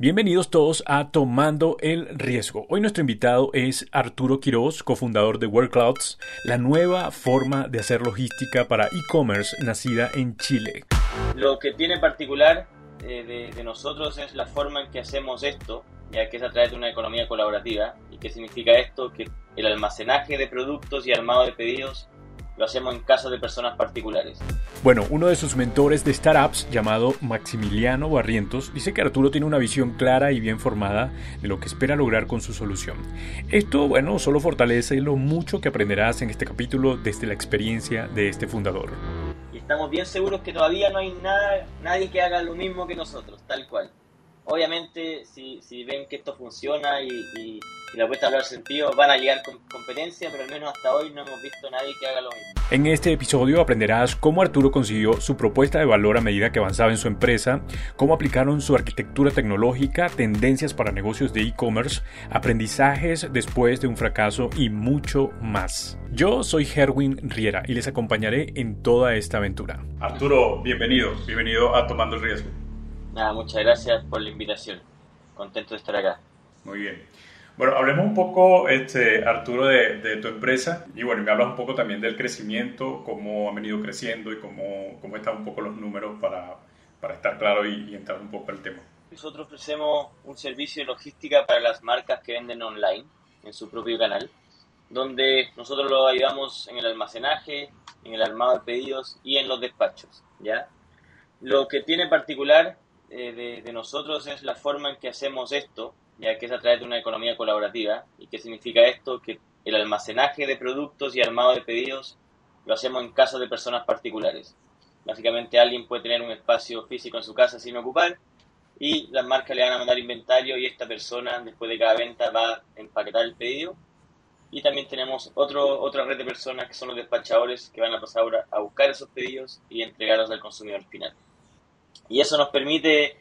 Bienvenidos todos a Tomando el Riesgo. Hoy nuestro invitado es Arturo Quiroz, cofundador de WorkClouds, la nueva forma de hacer logística para e-commerce nacida en Chile. Lo que tiene particular eh, de, nosotros es la forma en que hacemos esto, ya que es a través de una economía colaborativa. ¿Y qué significa esto? Que el almacenaje de productos y armado de pedidos lo hacemos en casa de personas particulares. Bueno, uno de sus mentores de startups, llamado Maximiliano Barrientos, dice que Arturo tiene una visión clara y bien formada de lo que espera lograr con su solución. Esto, bueno, solo fortalece lo mucho que aprenderás en este capítulo desde la experiencia de este fundador. Y estamos bien seguros que todavía no hay nada, nadie que haga lo mismo que nosotros, tal cual. Obviamente, si, si ven que esto funciona y, y, la apuesta a hablar sentido, van a llegar con competencia, pero al menos hasta hoy no hemos visto a nadie que haga lo mismo. En este episodio aprenderás cómo Arturo consiguió su propuesta de valor a medida que avanzaba en su empresa, cómo aplicaron su arquitectura tecnológica, tendencias para negocios de e-commerce, aprendizajes después de un fracaso y mucho más. Yo soy Herwin Riera y les acompañaré en toda esta aventura. Arturo, bienvenido, bienvenido a Tomando el Riesgo. Nada, muchas gracias por la invitación. Contento de estar acá. Muy bien. Bueno, hablemos un poco, este, Arturo, de, tu empresa y bueno, me hablas un poco también del crecimiento, cómo ha venido creciendo y cómo, cómo están un poco los números para, para estar claro y, entrar un poco al tema. Nosotros ofrecemos un servicio de logística para las marcas que venden online en su propio canal, donde nosotros lo ayudamos en el almacenaje, en el armado de pedidos y en los despachos, ¿ya? Lo que tiene particular eh, de, nosotros es la forma en que hacemos esto, ya que es a través de una economía colaborativa. ¿Y qué significa esto? Que el almacenaje de productos y armado de pedidos lo hacemos en casa de personas particulares. Básicamente alguien puede tener un espacio físico en su casa sin ocupar y las marcas le van a mandar inventario y esta persona después de cada venta va a empaquetar el pedido. Y también tenemos otro, otra red de personas que son los despachadores que van a pasar a buscar esos pedidos y entregarlos al consumidor final. Y eso nos permite,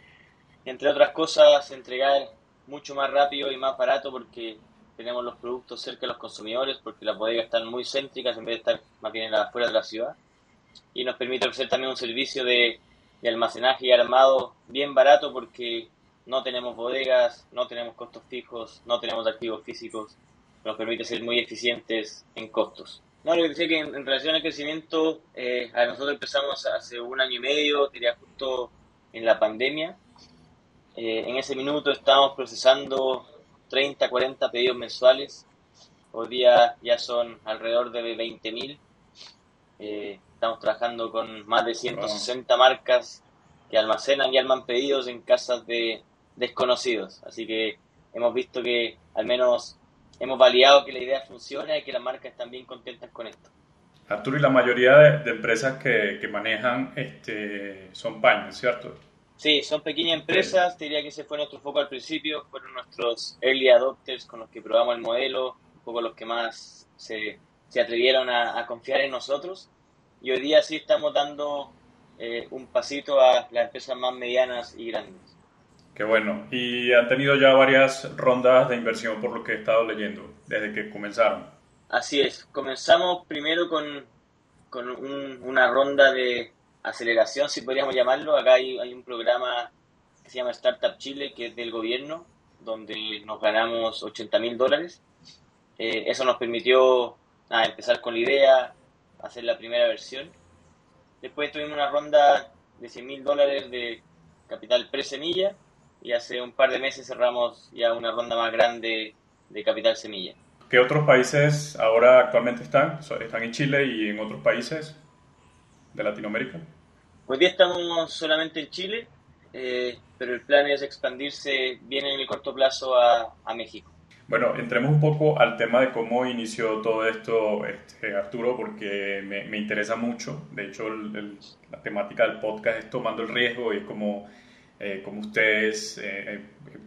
entre otras cosas, entregar mucho más rápido y más barato porque tenemos los productos cerca de los consumidores, porque las bodegas están muy céntricas en vez de estar más bien afuera de la ciudad. Y nos permite ofrecer también un servicio de, almacenaje y armado bien barato porque no tenemos bodegas, no tenemos costos fijos, no tenemos activos físicos. Nos permite ser muy eficientes en costos. No, lo que decía que en, relación al crecimiento, eh, a nosotros empezamos hace un año y medio, diría justo en la pandemia. Eh, en ese minuto estábamos procesando 30, 40 pedidos mensuales. Hoy día ya son alrededor de 20.000. Eh, estamos trabajando con más de 160 marcas que almacenan y arman pedidos en casas de desconocidos. Así que hemos visto que al menos hemos validado que la idea funciona y que las marcas están bien contentas con esto. Arturo, y la mayoría de, empresas que, que, manejan este, son paños, ¿cierto? Sí, son pequeñas empresas, te diría que ese fue nuestro foco al principio, fueron nuestros early adopters con los que probamos el modelo, un poco los que más se, se atrevieron a, confiar en nosotros. Y hoy día sí estamos dando eh, un pasito a las empresas más medianas y grandes. Qué bueno. Y han tenido ya varias rondas de inversión por lo que he estado leyendo desde que comenzaron. Así es. Comenzamos primero con, con una ronda de aceleración, si podríamos llamarlo. Acá hay, un programa que se llama Startup Chile, que es del gobierno, donde nos ganamos 80 mil dólares. Eh, eso nos permitió empezar con la idea, hacer la primera versión. Después tuvimos una ronda de 100 mil dólares de capital pre-semilla y hace un par de meses cerramos ya una ronda más grande de capital semilla. ¿Qué otros países ahora actualmente están? ¿Están en Chile y en otros países de Latinoamérica? Hoy día estamos solamente en Chile, eh, pero el plan es expandirse bien en el corto plazo a, a, México. Bueno, entremos un poco al tema de cómo inició todo esto, este, Arturo, porque me, me, interesa mucho. De hecho, la temática del podcast es tomando el riesgo y es como eh, como ustedes eh, eh,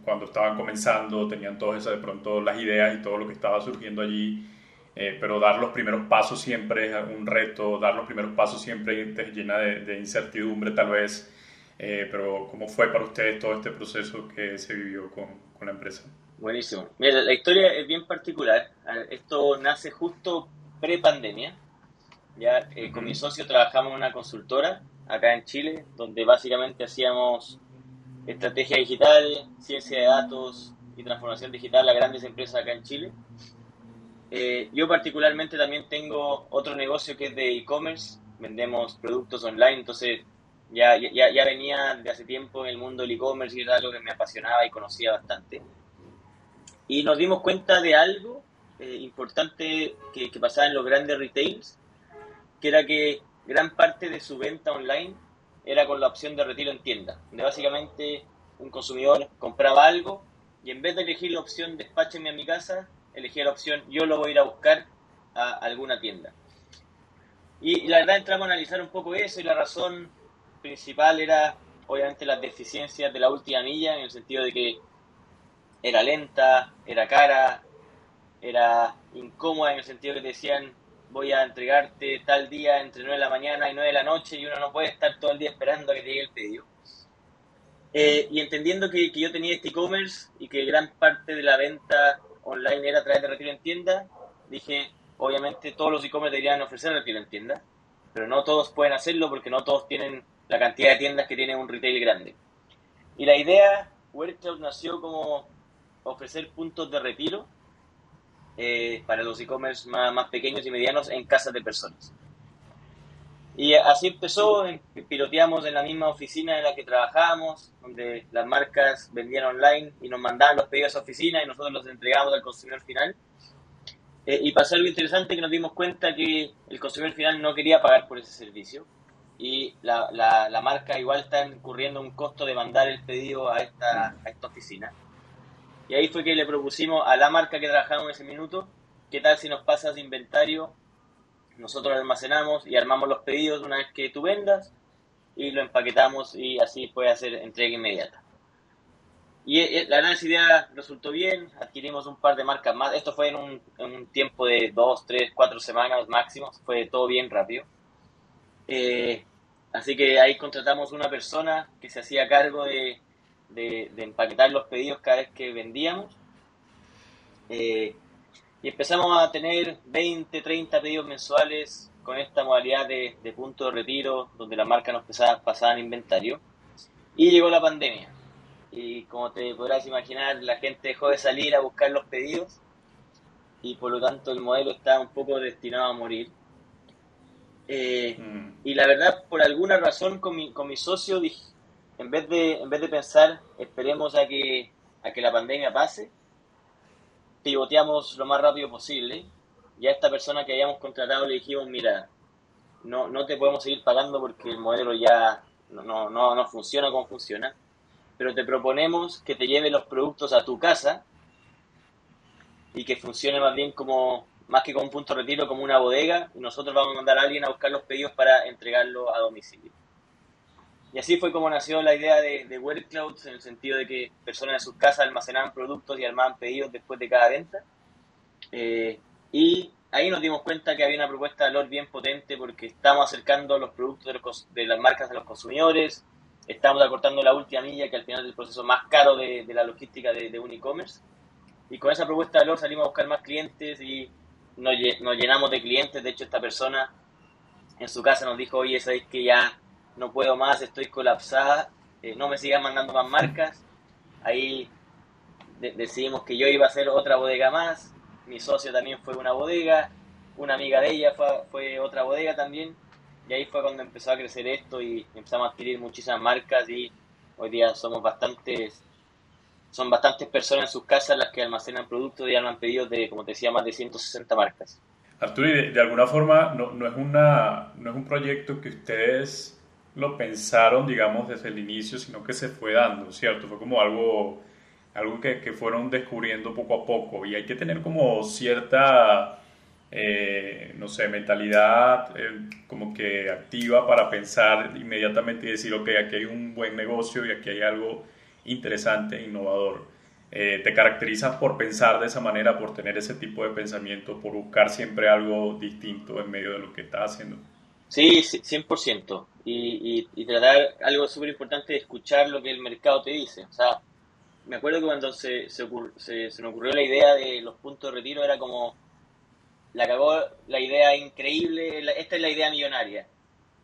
cuando estaban comenzando tenían todas esas de pronto las ideas y todo lo que estaba surgiendo allí, pero dar los primeros pasos siempre es un reto, dar los primeros pasos siempre te llena de, incertidumbre tal vez, pero ¿cómo fue para ustedes todo este proceso que se vivió con, con la empresa? Buenísimo. Mira, la historia es bien particular. Esto nace justo pre-pandemia. Ya con mi socio trabajamos en una consultora acá en Chile, donde básicamente hacíamos estrategia digital, ciencia de datos y transformación digital a grandes empresas acá en Chile. Eh, yo particularmente también tengo otro negocio que es de e-commerce, vendemos productos online, entonces ya, ya, ya venía de hace tiempo en el mundo del e-commerce y era algo que me apasionaba y conocía bastante. Y nos dimos cuenta de algo eh, importante que, que pasaba en los grandes retails, que era que gran parte de su venta online era con la opción de retiro en tienda, donde básicamente un consumidor compraba algo y en vez de elegir la opción despáchenme a mi casa, elegía la opción yo lo voy a ir a buscar a alguna tienda. Y, la verdad entramos a analizar un poco eso y la razón principal era obviamente las deficiencias de la última milla en el sentido de que era lenta, era cara, era incómoda en el sentido que decían voy a entregarte tal día entre 9 de la mañana y 9 de la noche y uno no puede estar todo el día esperando a que te llegue el pedido. Eh, y entendiendo que, que, yo tenía este e-commerce y que gran parte de la venta online era a través de retiro en tienda, dije, obviamente todos los e-commerce deberían ofrecer retiro en tienda, pero no todos pueden hacerlo porque no todos tienen la cantidad de tiendas que tiene un retail grande. Y la idea, Workout nació como ofrecer puntos de retiro eh, para los e-commerce más, pequeños y medianos en casas de personas. Y así empezó, piloteamos en la misma oficina en la que trabajábamos, donde las marcas vendían online y nos mandaban los pedidos a esa oficina y nosotros los entregábamos al consumidor final. Eh, y pasó algo interesante que nos dimos cuenta que el consumidor final no quería pagar por ese servicio y la, la, la marca igual está incurriendo un costo de mandar el pedido a esta, a esta oficina. Y ahí fue que le propusimos a la marca que trabajamos en ese minuto, ¿qué tal si nos pasas inventario? Nosotros lo almacenamos y armamos los pedidos una vez que tú vendas y lo empaquetamos y así puede hacer entrega inmediata. Y eh, la gran idea resultó bien, adquirimos un par de marcas más. Esto fue en un, tiempo de dos, tres, cuatro semanas máximo, fue todo bien rápido. Eh, así que ahí contratamos una persona que se hacía cargo de, de, empaquetar los pedidos cada vez que vendíamos. Eh, y empezamos a tener 20, 30 pedidos mensuales con esta modalidad de, punto de retiro, donde la marca nos pasaba, en inventario. Y llegó la pandemia. Y como te podrás imaginar, la gente dejó de salir a buscar los pedidos y por lo tanto el modelo está un poco destinado a morir. Eh, mm. Y la verdad, por alguna razón con mi, con mi socio dije, en vez de, en vez de pensar, esperemos a que, a que la pandemia pase, pivoteamos lo más rápido posible. Y a esta persona que habíamos contratado le dijimos, mira, no, no te podemos seguir pagando porque el modelo ya no, no, no, funciona como funciona, pero te proponemos que te lleve los productos a tu casa y que funcione más bien como, más que como un punto de retiro, como una bodega, y nosotros vamos a mandar a alguien a buscar los pedidos para entregarlo a domicilio. Y así fue como nació la idea de, de Clouds, en el sentido de que personas en sus casas almacenaban productos y armaban pedidos después de cada venta. Eh, y ahí nos dimos cuenta que había una propuesta de valor bien potente porque estamos acercando los productos de, las marcas a los consumidores, estamos acortando la última milla, que al final es el proceso más caro de, la logística de, un e-commerce. Y con esa propuesta de valor salimos a buscar más clientes y nos, nos, llenamos de clientes. De hecho, esta persona en su casa nos dijo, oye, sabéis que ya no puedo más, estoy colapsada, eh, no me sigan mandando más marcas. Ahí decidimos que yo iba a hacer otra bodega más, mi socio también fue una bodega, una amiga de ella fue, otra bodega también, y ahí fue cuando empezó a crecer esto y empezamos a adquirir muchísimas marcas y hoy día somos bastantes, son bastantes personas en sus casas las que almacenan productos y han pedidos de, como te decía, más de 160 marcas. Arturo, de, de alguna forma no, no, es una, no es un proyecto que ustedes lo pensaron, digamos, desde el inicio, sino que se fue dando, ¿cierto? Fue como algo, algo que, que fueron descubriendo poco a poco y hay que tener como cierta, eh, no sé, mentalidad eh, como que activa para pensar inmediatamente y decir, ok, aquí hay un buen negocio y aquí hay algo interesante e innovador. Eh, te caracterizas por pensar de esa manera, por tener ese tipo de pensamiento, por buscar siempre algo distinto en medio de lo que estás haciendo. Sí, 100%. Y, y, y tratar algo súper importante de escuchar lo que el mercado te dice. O sea, me acuerdo que cuando se, se, se, me ocurrió la idea de los puntos de retiro, era como, la cagó la idea increíble, esta es la idea millonaria.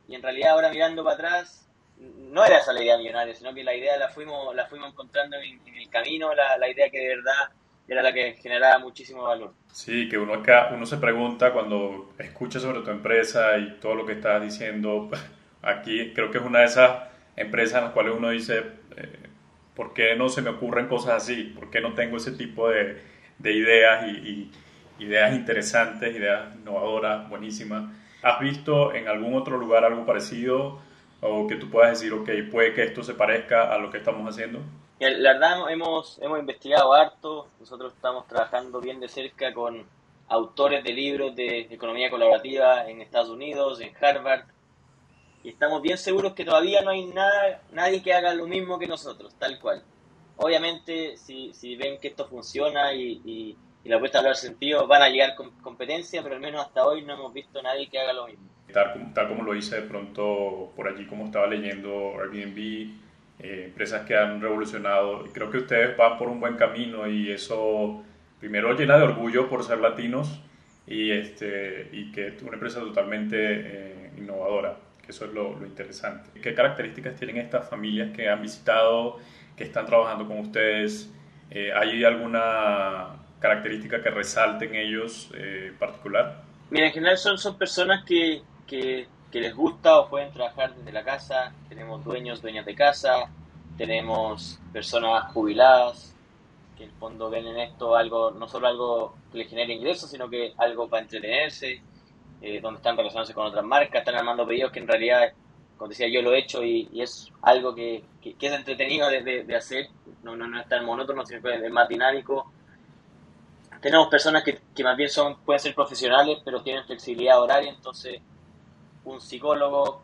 Y en realidad ahora mirando para atrás, no era esa la idea millonaria, sino que la idea la fuimos, la fuimos encontrando en, el camino, la, la, idea que de verdad era la que generaba muchísimo valor. Sí, que uno acá, uno se pregunta cuando escucha sobre tu empresa y todo lo que estás diciendo, aquí creo que es una de esas empresas en las cuales uno dice, eh, ¿por qué no se me ocurren cosas así? ¿Por qué no tengo ese tipo de, de ideas y, y, ideas interesantes, ideas innovadoras, buenísimas? ¿Has visto en algún otro lugar algo parecido? o que tú puedas decir, ok, puede que esto se parezca a lo que estamos haciendo? La verdad hemos, hemos investigado harto, nosotros estamos trabajando bien de cerca con autores de libros de economía colaborativa en Estados Unidos, en Harvard, y estamos bien seguros que todavía no hay nada, nadie que haga lo mismo que nosotros, tal cual. Obviamente, si, si ven que esto funciona y, y, y la puesta a hablar sentido, van a llegar con competencia, pero al menos hasta hoy no hemos visto nadie que haga lo mismo. Tal, como lo hice de pronto por allí, como estaba leyendo Airbnb, eh, empresas que han revolucionado. Creo que ustedes van por un buen camino y eso primero llena de orgullo por ser latinos y, este, y que es una empresa totalmente eh, innovadora, que eso es lo, interesante. ¿Qué características tienen estas familias que han visitado, que están trabajando con ustedes? Eh, ¿Hay alguna característica que resalten ellos particular? Mira, en general son, son personas que, que, les gusta o pueden trabajar desde la casa. Tenemos dueños, dueñas de casa, tenemos personas jubiladas que en el fondo ven en esto algo, no solo algo que les genere ingresos, sino que algo para entretenerse, eh, donde están relacionándose con otras marcas, están armando pedidos que en realidad, como decía, yo lo he hecho y, es algo que, es entretenido de, hacer, no, no, no, es tan monótono, sino que es más dinámico. Tenemos personas que, que más bien son, pueden ser profesionales, pero tienen flexibilidad horaria, entonces un psicólogo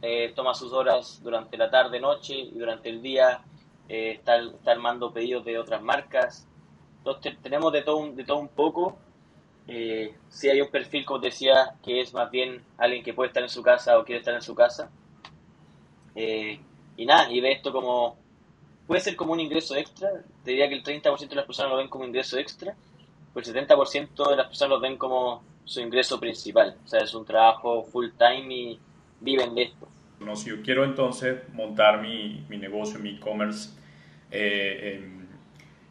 eh, toma sus horas durante la tarde, noche y durante el día eh, está, está, armando pedidos de otras marcas. Entonces tenemos de todo un, de todo un poco. Eh, si hay un perfil, como decía, que es más bien alguien que puede estar en su casa o quiere estar en su casa. Eh, y nada, y ve esto como, puede ser como un ingreso extra. Te diría que el 30% de las personas lo ven como ingreso extra, pues el 70% de las personas lo ven como su ingreso principal. O sea, es un trabajo full time y viven de esto. No, si yo quiero entonces montar mi, mi negocio, mi e-commerce, eh, em,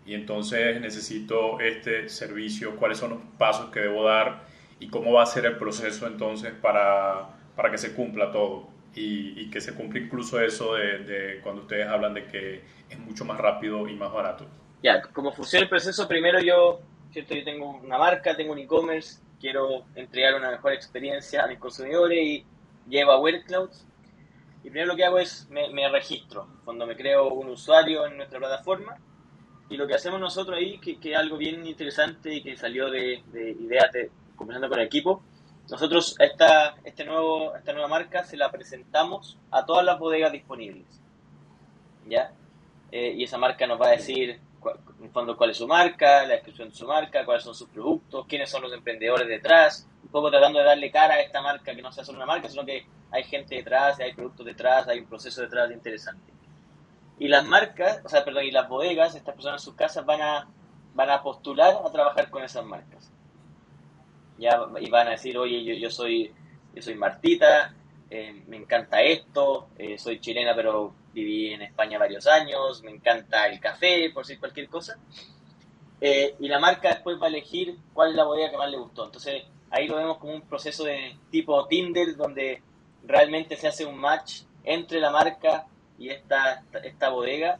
y entonces necesito este servicio, cuáles son los pasos que debo dar y cómo va a ser el proceso entonces para, para que se cumpla todo y, y que se cumpla incluso eso de, de, cuando ustedes hablan de que es mucho más rápido y más barato. Ya, como funciona el proceso, primero yo, ¿cierto? yo tengo una marca, tengo un e-commerce, quiero entregar una mejor experiencia a mis consumidores y llevo a WordCloud. Y primero lo que hago es me, registro, cuando me creo un usuario en nuestra plataforma. Y lo que hacemos nosotros ahí, que, es algo bien interesante y que salió de, ideas de conversando con el equipo, nosotros esta, este nuevo, esta nueva marca se la presentamos a todas las bodegas disponibles. ¿Ya? Eh, y esa marca nos va a decir en fondo cuál es su marca, la descripción de su marca, cuáles son sus productos, quiénes son los emprendedores detrás, un poco tratando de darle cara a esta marca que no sea solo una marca, sino que hay gente detrás, hay productos detrás, hay un proceso detrás interesante. Y las marcas, o sea, perdón, y las bodegas, estas personas en sus casas van a, van a postular a trabajar con esas marcas. Ya, y van a decir, oye, yo, yo soy yo soy Martita, eh, me encanta esto, eh, soy chilena pero viví en España varios años, me encanta el café, por decir cualquier cosa. Eh, y la marca después va a elegir cuál es la bodega que más le gustó. Entonces ahí lo vemos como un proceso de tipo Tinder donde realmente se hace un match entre la marca y esta, esta bodega,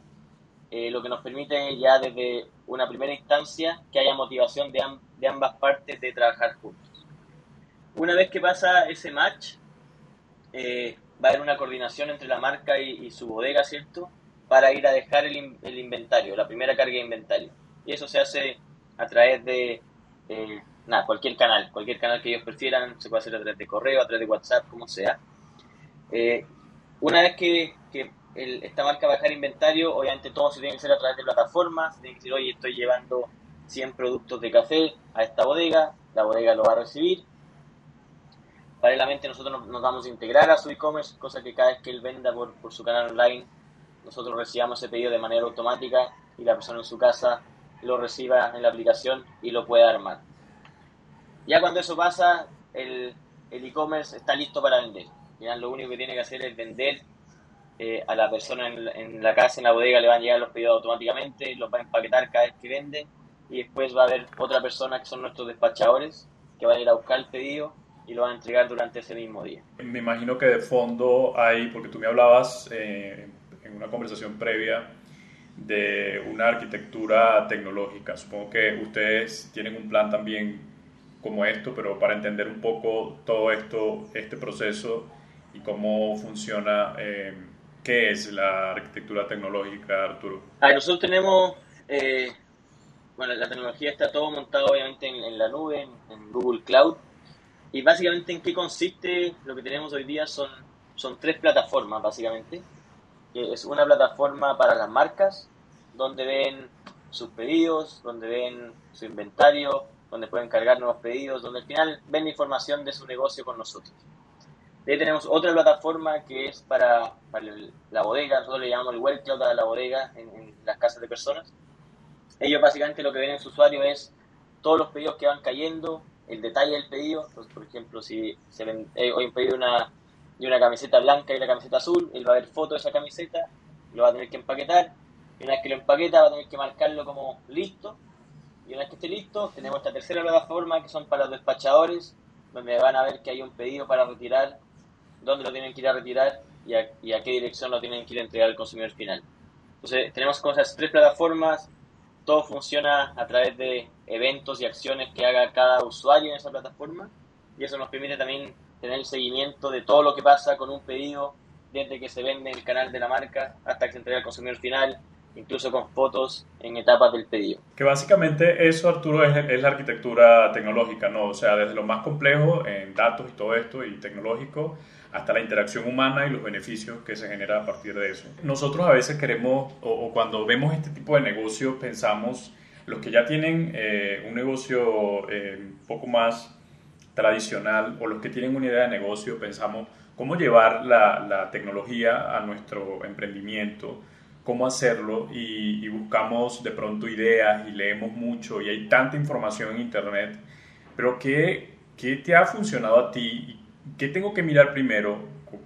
lo que nos permite ya desde una primera instancia que haya motivación de, de ambas partes de trabajar juntos. Una vez que pasa ese match, eh, va a haber una coordinación entre la marca y, su bodega, ¿cierto? Para ir a dejar el, el, inventario, la primera carga de inventario. Y eso se hace a través de, eh, nada, cualquier canal, cualquier canal que ellos prefieran, se puede hacer a través de correo, a través de WhatsApp, como sea. Eh, una vez que, que esta marca va a dejar inventario, obviamente todo se tiene que hacer a través de plataformas, se tiene que decir, oye, estoy llevando 100 productos de café a esta bodega, la bodega lo va a recibir, Paralelamente nosotros nos, vamos a integrar a su e-commerce, cosa que cada vez que él venda por, por su canal online, nosotros recibamos ese pedido de manera automática y la persona en su casa lo reciba en la aplicación y lo pueda armar. Ya cuando eso pasa, el e-commerce está listo para vender. Ya lo único que tiene que hacer es vender eh, a la persona en la, casa, en la bodega, le van a llegar los pedidos automáticamente, los va a empaquetar cada vez que vende y después va a haber otra persona que son nuestros despachadores que van a ir a buscar el pedido y lo van a entregar durante ese mismo día. Me imagino que de fondo hay, porque tú me hablabas eh, en una conversación previa de una arquitectura tecnológica. Supongo que ustedes tienen un plan también como esto, pero para entender un poco todo esto, este proceso y cómo funciona. Eh, ¿Qué es la arquitectura tecnológica, Arturo? nosotros tenemos, eh, bueno, la tecnología está todo montado obviamente en, la nube, en, Google Cloud, y básicamente en qué consiste lo que tenemos hoy día son, son tres plataformas, básicamente. Es una plataforma para las marcas, donde ven sus pedidos, donde ven su inventario, donde pueden cargar nuevos pedidos, donde al final ven la información de su negocio con nosotros. Ahí tenemos otra plataforma que es para, la bodega, nosotros le llamamos el web cloud a la bodega en, las casas de personas. Ellos básicamente lo que ven en su usuario es todos los pedidos que van cayendo, el detalle del pedido. Entonces, por ejemplo, si se eh, hoy un pedido una, de una camiseta blanca y una camiseta azul, él va a ver foto de esa camiseta, lo va a tener que empaquetar. Y una vez que lo empaqueta, va a tener que marcarlo como listo. Y una vez que esté listo, tenemos esta tercera plataforma que son para los despachadores, donde van a ver que hay un pedido para retirar dónde lo tienen que ir a retirar y a, qué dirección lo tienen que ir a entregar al consumidor final. Entonces, tenemos con esas tres plataformas, todo funciona a través de eventos y acciones que haga cada usuario en esa plataforma y eso nos permite también tener el seguimiento de todo lo que pasa con un pedido desde que se vende en el canal de la marca hasta que se entrega al consumidor final, incluso con fotos en etapas del pedido. Que básicamente eso, Arturo, es, es, la arquitectura tecnológica, ¿no? O sea, desde lo más complejo en datos y todo esto y tecnológico hasta la interacción humana y los beneficios que se genera a partir de eso. Nosotros a veces queremos, o, cuando vemos este tipo de negocios, pensamos, los que ya tienen eh, un negocio eh, un poco más tradicional o los que tienen una idea de negocio, pensamos cómo llevar la, la tecnología a nuestro emprendimiento, cómo hacerlo y, y, buscamos de pronto ideas y leemos mucho y hay tanta información en Internet, pero ¿qué, qué te ha funcionado a ti ¿qué tengo que mirar primero?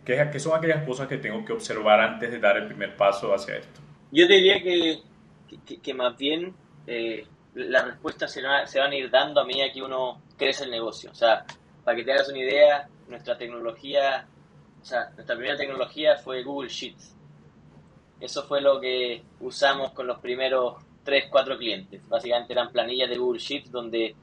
¿Qué, ¿Qué, son aquellas cosas que tengo que observar antes de dar el primer paso hacia esto? Yo diría que, que, más bien eh, las respuestas se, van a ir dando a medida que uno crece el negocio. O sea, para que te hagas una idea, nuestra tecnología, o sea, nuestra primera tecnología fue Google Sheets. Eso fue lo que usamos con los primeros 3, 4 clientes. Básicamente eran planillas de Google Sheets donde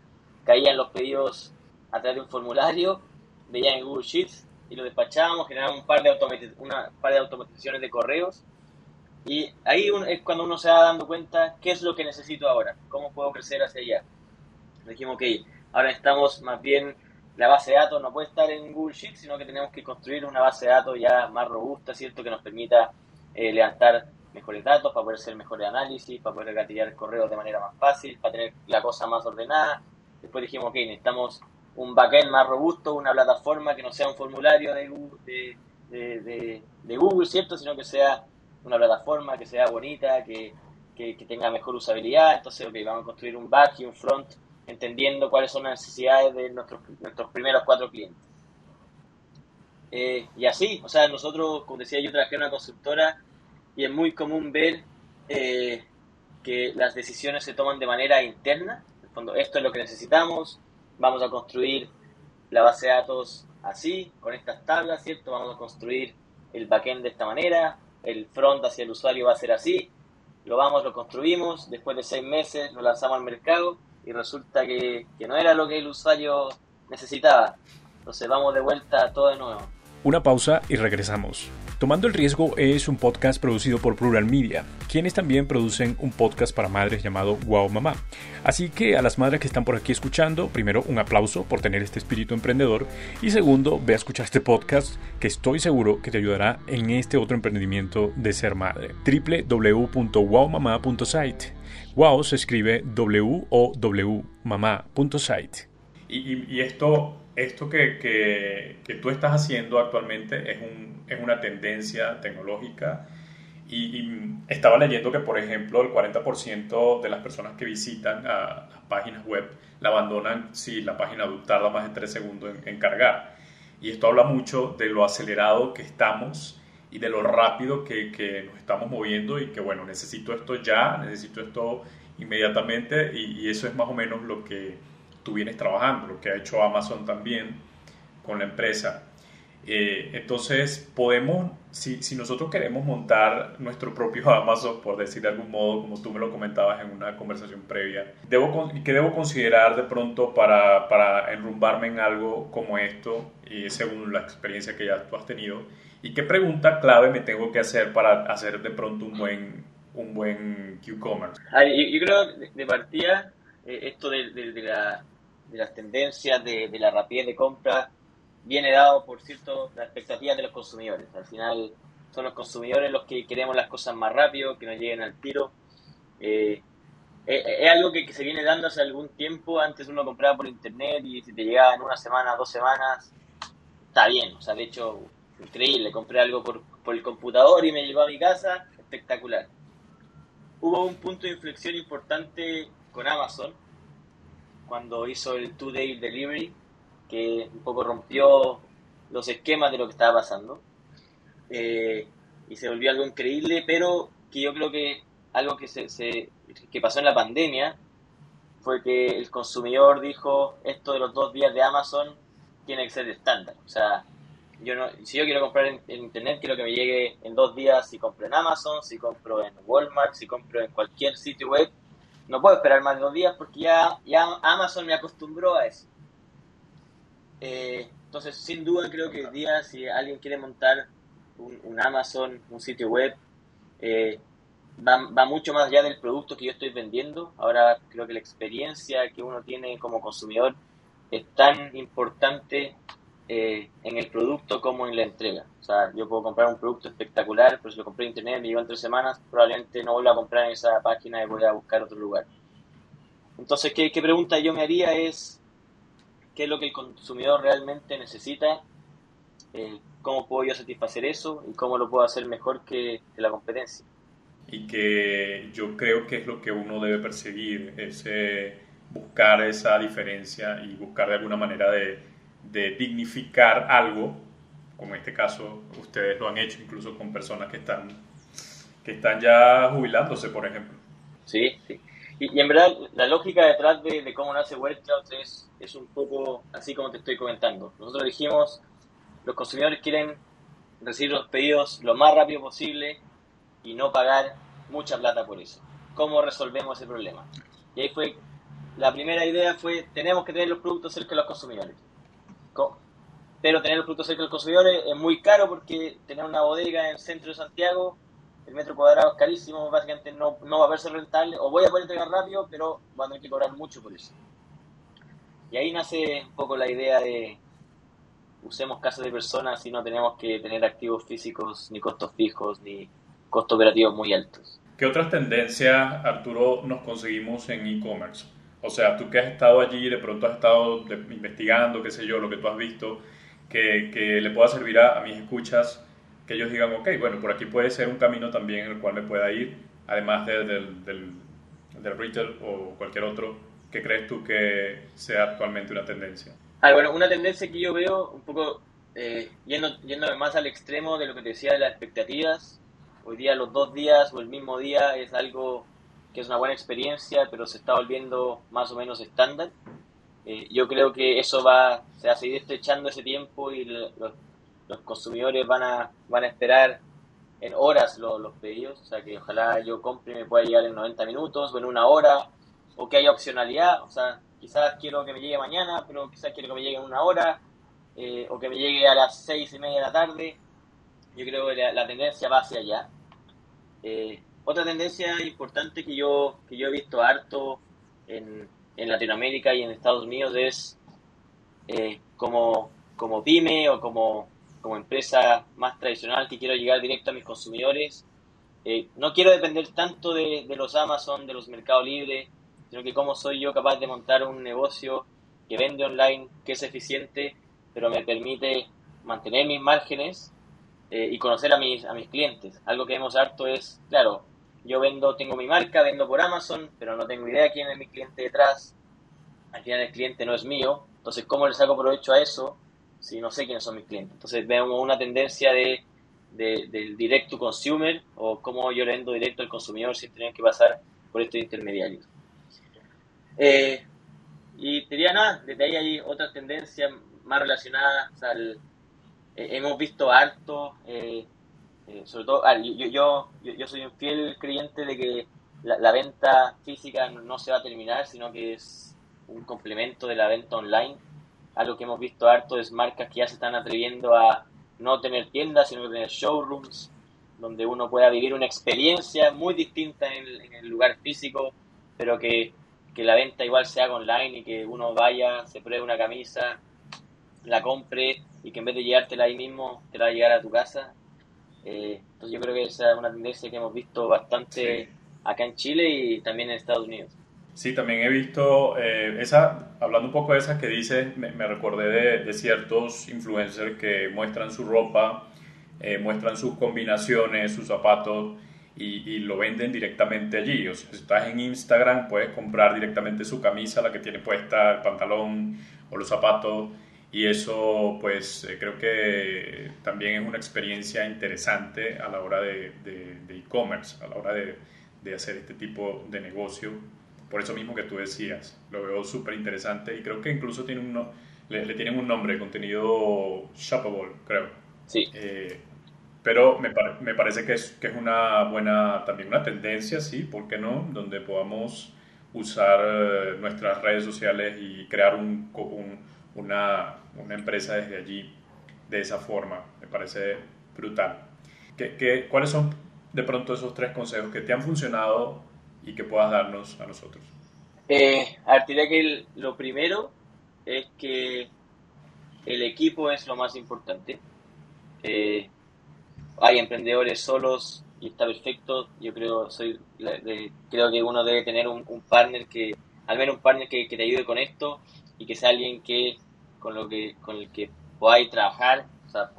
caían los pedidos a través de un formulario veía en Google Sheets y lo despachábamos, generábamos un par de, una par de automatizaciones de correos. Y ahí es cuando uno se va dando cuenta qué es lo que necesito ahora, cómo puedo crecer hacia allá. Dijimos, ok, ahora estamos más bien, la base de datos no puede estar en Google Sheets, sino que tenemos que construir una base de datos ya más robusta, ¿cierto? Que nos permita eh, levantar mejores datos, para poder hacer mejores análisis, para poder gatillar correos de manera más fácil, para tener la cosa más ordenada. Después dijimos, ok, necesitamos un backend más robusto, una plataforma que no sea un formulario de Google, de, Google ¿cierto? Sino que sea una plataforma que sea bonita, que, tenga mejor usabilidad. Entonces, ok, vamos a construir un back y un front entendiendo cuáles son las necesidades de nuestros, nuestros primeros cuatro clientes. Eh, y así, o sea, nosotros, como decía yo, trabajé en una constructora y es muy común ver eh, que las decisiones se toman de manera interna. En el fondo, esto es lo que necesitamos, vamos a construir la base de datos así, con estas tablas, ¿cierto? Vamos a construir el backend de esta manera, el front hacia el usuario va a ser así, lo vamos, lo construimos, después de seis meses lo lanzamos al mercado y resulta que, que no era lo que el usuario necesitaba. Entonces vamos de vuelta todo de nuevo. Una pausa y regresamos. Tomando el Riesgo es un podcast producido por Plural Media, quienes también producen un podcast para madres llamado Wow Mamá. Así que a las madres que están por aquí escuchando, primero un aplauso por tener este espíritu emprendedor y segundo, ve a escuchar este podcast que estoy seguro que te ayudará en este otro emprendimiento de ser madre. www.wowmamá.site. Wow se escribe W-O-W mamá.site. Y, y esto esto que, que, tú estás haciendo actualmente es, un, es una tendencia tecnológica y, estaba leyendo que, por ejemplo, el 40% de las personas que visitan las páginas web la abandonan si la página tarda más de 3 segundos en, cargar. Y esto habla mucho de lo acelerado que estamos y de lo rápido que, nos estamos moviendo y que bueno, necesito esto ya, necesito esto inmediatamente y, eso es más o menos lo que tú vienes trabajando, lo que ha hecho Amazon también con la empresa. Eh, entonces, podemos, si, si, nosotros queremos montar nuestro propio Amazon, por decir de algún modo, como tú me lo comentabas en una conversación previa, debo, ¿qué debo considerar de pronto para, para enrumbarme en algo como esto, y según la experiencia que ya tú has tenido? ¿Y qué pregunta clave me tengo que hacer para hacer de pronto un buen, un buen Q-Commerce? Yo, creo de partida, eh, esto de, de, de, la, de, las tendencias, de, la rapidez de compra, viene dado por cierto las expectativas de los consumidores. Al final son los consumidores los que queremos las cosas más rápido, que nos lleguen al tiro. Eh, eh, es algo que, se viene dando hace algún tiempo. Antes uno compraba por internet y si te llegaba en una semana, dos semanas, está bien. O sea, de hecho, increíble. Compré algo por, por el computador y me llegó a mi casa, espectacular. Hubo un punto de inflexión importante con Amazon cuando hizo el two-day delivery que un poco rompió los esquemas de lo que estaba pasando. Eh, y se volvió algo increíble, pero que yo creo que algo que, se, que pasó en la pandemia fue que el consumidor dijo, esto de los dos días de Amazon tiene que ser estándar. O sea, yo no, si yo quiero comprar en, Internet, quiero que me llegue en dos días si compro en Amazon, si compro en Walmart, si compro en cualquier sitio web. No puedo esperar más de dos días porque ya, ya Amazon me acostumbró a eso. Eh, entonces, sin duda, creo que hoy día, si alguien quiere montar un, Amazon, un sitio web, eh, va, mucho más allá del producto que yo estoy vendiendo. Ahora creo que la experiencia que uno tiene como consumidor es tan importante eh, en el producto como en la entrega. O sea, yo puedo comprar un producto espectacular, pero si lo compré en internet, me llegó en tres semanas, probablemente no vuelva a comprar en esa página y voy a buscar otro lugar. Entonces, ¿qué, qué pregunta yo me haría es, qué es lo que el consumidor realmente necesita, eh, cómo puedo yo satisfacer eso y cómo lo puedo hacer mejor que, la competencia. Y que yo creo que es lo que uno debe perseguir, ese buscar esa diferencia y buscar de alguna manera de, de dignificar algo, como en este caso ustedes lo han hecho incluso con personas que están, que están ya jubilándose, por ejemplo. Sí, sí. Y, en verdad, la lógica detrás de, cómo nace WordCloud es, es un poco así como te estoy comentando. Nosotros dijimos, los consumidores quieren recibir los pedidos lo más rápido posible y no pagar mucha plata por eso. ¿Cómo resolvemos ese problema? Y ahí fue, la primera idea fue, tenemos que tener los productos cerca de los consumidores. Pero tener los productos cerca de los consumidores es muy caro porque tener una bodega en el centro de Santiago el metro cuadrado es carísimo, básicamente no, no va a verse rentable, o voy a poder entregar rápido, pero van a tener que cobrar mucho por eso. Y ahí nace un poco la idea de usemos casas de personas y no tenemos que tener activos físicos, ni costos fijos, ni costos operativos muy altos. ¿Qué otras tendencias, Arturo, nos conseguimos en e-commerce? O sea, tú que has estado allí, de pronto has estado investigando, qué sé yo, lo que tú has visto, que, que le pueda servir a, a mis escuchas que ellos digan, ok, bueno, por aquí puede ser un camino también en el cual me pueda ir, además del, del, retail o cualquier otro, ¿qué crees tú que sea actualmente una tendencia? Ah, bueno, una tendencia que yo veo un poco eh, yendo, yéndome más al extremo de lo que te decía de las expectativas. Hoy día los dos días o el mismo día es algo que es una buena experiencia, pero se está volviendo más o menos estándar. Eh, yo creo que eso va, se va a seguir estrechando ese tiempo y los los consumidores van a, van a esperar en horas los, los pedidos, o sea que ojalá yo compre y me pueda llegar en 90 minutos o en una hora, o que haya opcionalidad, o sea, quizás quiero que me llegue mañana, pero quizás quiero que me llegue en una hora, eh, o que me llegue a las seis y media de la tarde. Yo creo que la, tendencia va hacia allá. Eh, otra tendencia importante que yo, que yo he visto harto en, en Latinoamérica y en Estados Unidos es eh, como, como pyme o como como empresa más tradicional que quiero llegar directo a mis consumidores, eh, no quiero depender tanto de, los Amazon, de los Mercado Libre, sino que cómo soy yo capaz de montar un negocio que vende online, que es eficiente, pero me permite mantener mis márgenes eh, y conocer a mis, a mis clientes. Algo que vemos harto es, claro, yo vendo, tengo mi marca, vendo por Amazon, pero no tengo idea quién es mi cliente detrás. Al final el cliente no es mío. Entonces, ¿cómo le saco provecho a eso? si no sé quiénes son mis clientes. Entonces vemos una tendencia de del direct to consumer o cómo yo le vendo directo al consumidor sin tener que pasar por estos intermediarios. Eh, y te diría nada, desde ahí hay otras tendencias más relacionadas al... Eh, hemos visto harto, eh, sobre todo, ah, yo, yo, yo, soy un fiel creyente de que la, venta física no, se va a terminar, sino que es un complemento de la venta online. Algo que hemos visto harto es marcas que ya se están atreviendo a no tener tiendas, sino tener showrooms, donde uno pueda vivir una experiencia muy distinta en el, lugar físico, pero que, la venta igual se haga online y que uno vaya, se pruebe una camisa, la compre y que en vez de llevártela ahí mismo, te la va a llegar a tu casa. Eh, entonces yo creo que esa es una tendencia que hemos visto bastante acá en Chile y también en Estados Unidos. Sí, también he visto eh, esa, hablando un poco de esas que dices, me, recordé de, ciertos influencers que muestran su ropa, eh, muestran sus combinaciones, sus zapatos y, lo venden directamente allí. O sea, si estás en Instagram, puedes comprar directamente su camisa, la que tiene puesta, el pantalón o los zapatos. Y eso, pues, eh, creo que también es una experiencia interesante a la hora de e-commerce, a la hora de, de hacer este tipo de negocio por eso mismo que tú decías. Lo veo súper interesante y creo que incluso tiene un le, tienen un nombre, contenido shoppable, creo. Sí. Eh, pero me, me, parece que es, que es una buena, también una tendencia, sí, ¿por qué no? Donde podamos usar eh, nuestras redes sociales y crear un, una, una, empresa desde allí de esa forma. Me parece brutal. ¿Qué, qué, cuáles son de pronto esos tres consejos que te han funcionado y que puedas darnos a nosotros? Eh, a ver, diría que lo primero es que el equipo es lo más importante. Eh, hay emprendedores solos y está perfecto. Yo creo, soy, creo que uno debe tener un, partner que, al menos un partner que, te ayude con esto y que sea alguien que con lo que con el que podáis trabajar, o sea,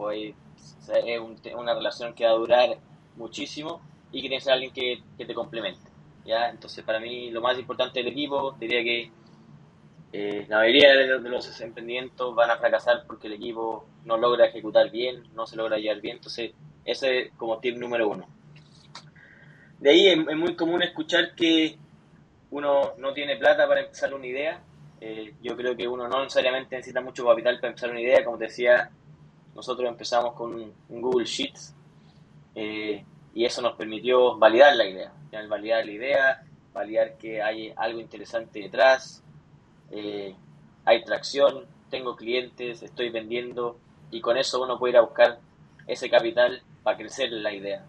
es una relación que va a durar muchísimo y que tiene que ser alguien que, que te complemente. ¿ya? Entonces, para mí, lo más importante del equipo, diría que eh, la mayoría de los, emprendimientos van a fracasar porque el equipo no logra ejecutar bien, no se logra llevar bien. Entonces, ese es como tip número uno. De ahí es, muy común escuchar que uno no tiene plata para empezar una idea. Eh, yo creo que uno no necesariamente necesita mucho capital para empezar una idea. Como te decía, nosotros empezamos con un, Google Sheets eh, y eso nos permitió validar la idea validar la idea, validar que hay algo interesante detrás, eh, hay tracción, tengo clientes, estoy vendiendo y con eso uno puede ir a buscar ese capital para crecer la idea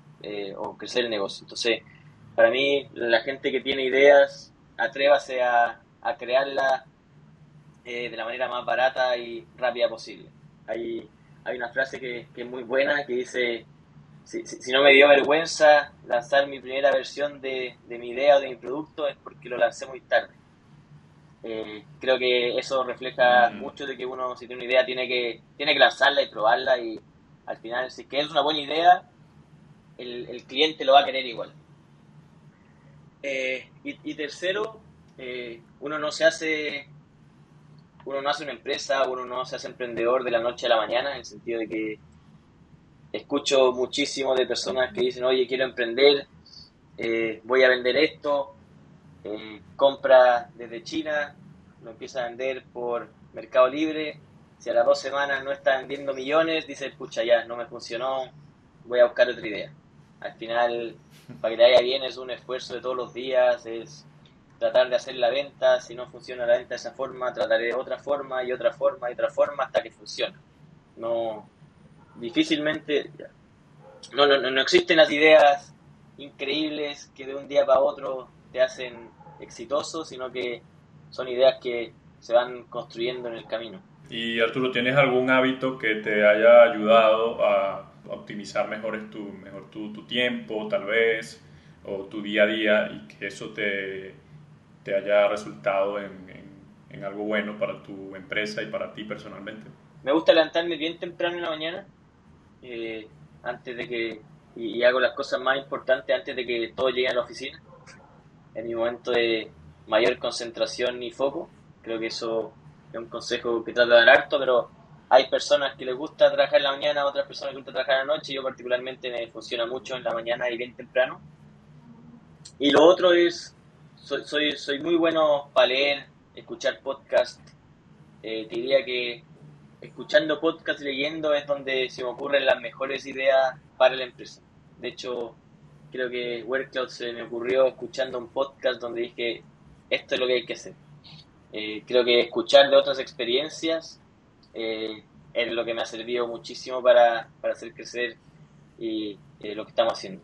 o crecer el negocio. Entonces, para mí, la gente que tiene ideas, atrévase a, a crearla eh, de la manera más barata y rápida posible. Hay, hay una frase que, que es muy buena que dice, si, no me dio vergüenza lanzar mi primera versión de, mi idea o de mi producto es porque lo lancé muy tarde. Eh, creo que eso refleja mm. mucho de que uno si tiene una idea tiene que, tiene que lanzarla y probarla y al final si que es una buena idea el, cliente lo va a querer igual. Eh, y, tercero, eh, uno no se hace uno no hace una empresa, uno no se hace emprendedor de la noche a la mañana en el sentido de que escucho muchísimo de personas que dicen, oye, quiero emprender, eh, voy a vender esto, eh, compra desde China, lo empieza a vender por Mercado Libre, si a las dos semanas no está vendiendo millones, dice, escucha, ya, no me funcionó, voy a buscar otra idea. Al final, para que te vaya bien es un esfuerzo de todos los días, es tratar de hacer la venta, si no funciona la venta de esa forma, trataré de otra forma y otra forma y otra forma hasta que funcione. No, difícilmente, no, no, no existen las ideas increíbles que de un día para otro te hacen exitoso, sino que son ideas que se van construyendo en el camino. Y Arturo, ¿tienes algún hábito que te haya ayudado a optimizar mejor tu, mejor tu, tu tiempo, tal vez, o tu día a día, y que eso te, te haya resultado en, en, en algo bueno para tu empresa y para ti personalmente? Me gusta levantarme bien temprano en la mañana, eh, antes de que, y, hago las cosas más importantes antes de que todo llegue a la oficina, en mi momento de mayor concentración y foco. Creo que eso es un consejo que trato de dar harto, pero hay personas que les gusta trabajar en la mañana, otras personas que les gusta trabajar en la noche. Yo particularmente me funciona mucho en la mañana y bien temprano. Y lo otro es, soy, soy, soy muy bueno para leer, escuchar podcast. Eh, diría que escuchando podcast y leyendo es donde se me ocurren las mejores ideas para la empresa. De hecho, creo que WorkCloud se me ocurrió escuchando un podcast donde dije, esto es lo que hay que hacer. Eh, creo que escuchar de otras experiencias eh, es lo que me ha servido muchísimo para, hacer crecer y eh, lo que estamos haciendo.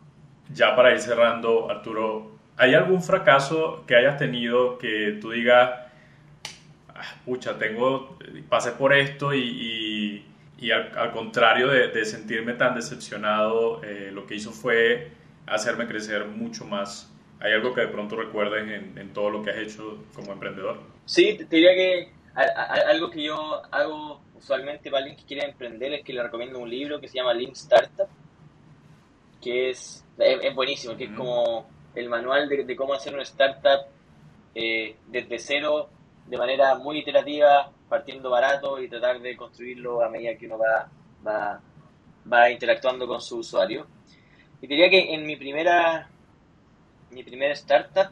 Ya para ir cerrando, Arturo, ¿hay algún fracaso que hayas tenido que tú digas, ah, pucha, tengo, pasé por esto y, al, contrario de, sentirme tan decepcionado, lo que hizo fue hacerme crecer mucho más? ¿Hay algo que de pronto recuerdes en, en todo lo que has hecho como emprendedor? Sí, te diría que algo que yo hago usualmente para alguien que quiere emprender es que le recomiendo un libro que se llama Lean Startup, que es, es, buenísimo, que es como el manual de, cómo hacer una startup eh, desde cero, de manera muy iterativa, partiendo barato y tratar de construirlo a medida que uno va, va, va interactuando con su usuario. Y diría que en mi primera, mi primera startup,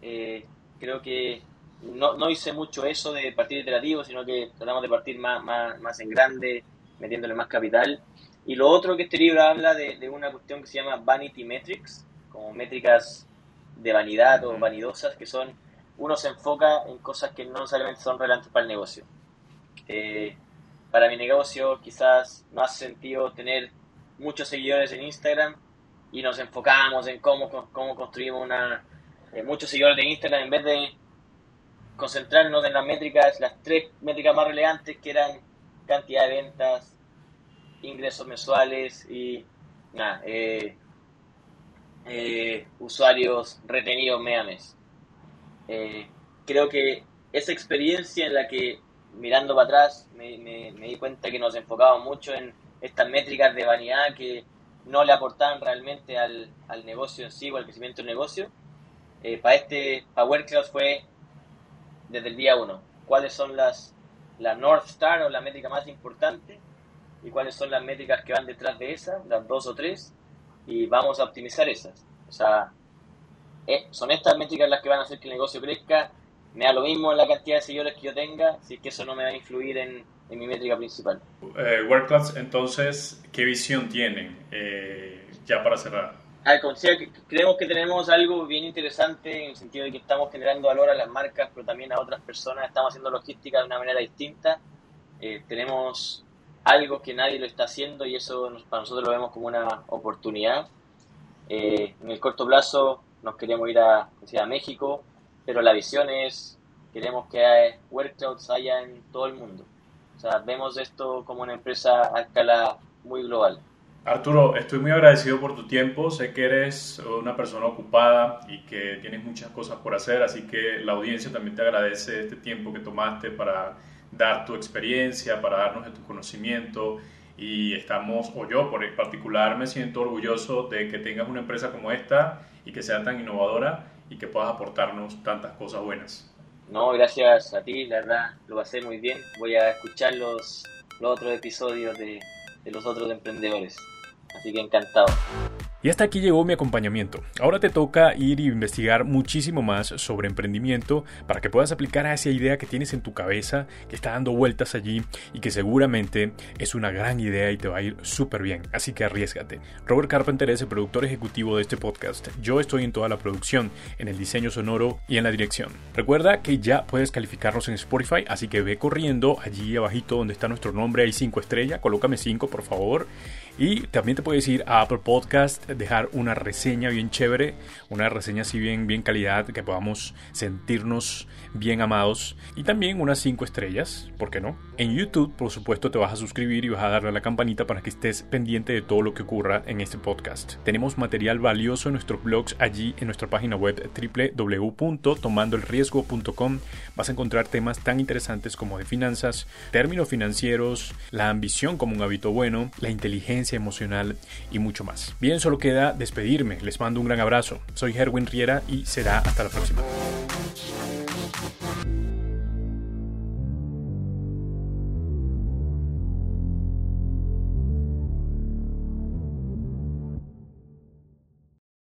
eh, creo que no, no, hice mucho eso de partir iterativo, sino que tratamos de partir más, más, más en grande, metiéndole más capital. Y lo otro que este libro habla de, una cuestión que se llama Vanity Metrics, como métricas de vanidad o vanidosas, que son, uno se enfoca en cosas que no necesariamente son relevantes para el negocio. Eh, para mi negocio quizás no hace sentido tener muchos seguidores en Instagram y nos enfocamos en cómo, cómo construimos una, eh, muchos seguidores de Instagram en vez de concentrarnos en las métricas, las tres métricas más relevantes que eran cantidad de ventas, ingresos mensuales y nada, eh, eh, usuarios retenidos mes a mes. Eh, creo que esa experiencia en la que mirando para atrás me, di cuenta que nos enfocábamos mucho en estas métricas de vanidad que no le aportaban realmente al, negocio en sí o al crecimiento del negocio. para este Power fue desde el día uno. ¿Cuáles son las la North Star o la métrica más importante? ¿Y cuáles son las métricas que van detrás de esas, las dos o tres? Y vamos a optimizar esas. O sea, eh, son estas métricas las que van a hacer que el negocio crezca. Me da lo mismo la cantidad de seguidores que yo tenga, si es que eso no me va a influir en, en mi métrica principal. Eh, entonces, ¿qué visión tienen? Eh, ya para cerrar creemos que tenemos algo bien interesante en el sentido de que estamos generando valor a las marcas, pero también a otras personas. Estamos haciendo logística de una manera distinta. Eh, tenemos algo que nadie lo está haciendo y eso para nosotros lo vemos como una oportunidad. Eh, en el corto plazo nos queremos ir a, a México, pero la visión es, queremos que Workclouds haya en todo el mundo. O sea, vemos esto como una empresa a escala muy global. Arturo, estoy muy agradecido por tu tiempo. Sé que eres una persona ocupada y que tienes muchas cosas por hacer, así que la audiencia también te agradece este tiempo que tomaste para dar tu experiencia, para darnos de tu conocimiento. Y estamos, o yo por particular, me siento orgulloso de que tengas una empresa como esta y que sea tan innovadora y que puedas aportarnos tantas cosas buenas. No, gracias a ti, la verdad, lo hacer muy bien. Voy a escuchar los, los otros episodios de, de los otros emprendedores. Así que encantado. Y hasta aquí llegó mi acompañamiento. Ahora te toca ir y investigar muchísimo más sobre emprendimiento para que puedas aplicar a esa idea que tienes en tu cabeza, que está dando vueltas allí y que seguramente es una gran idea y te va a ir súper bien. Así que arriesgate. Robert Carpenter es el productor ejecutivo de este podcast. Yo estoy en toda la producción, en el diseño sonoro y en la dirección. Recuerda que ya puedes calificarnos en Spotify, así que ve corriendo allí abajito donde está nuestro nombre, hay 5 estrellas, colócame 5 por favor. Y también te puedes ir a Apple Podcast dejar una reseña bien chévere, una reseña así bien, bien calidad, que podamos sentirnos bien amados y también unas 5 estrellas, ¿por qué no? En YouTube, por supuesto, te vas a suscribir y vas a darle a la campanita para que estés pendiente de todo lo que ocurra en este podcast. Tenemos material valioso en nuestros blogs allí en nuestra página web www.tomandoelriesgo.com. Vas a encontrar temas tan interesantes como de finanzas, términos financieros, la ambición como un hábito bueno, la emocional y mucho más. Bien, solo queda despedirme. Les mando un gran abrazo. Soy Herwin Riera y será hasta la próxima.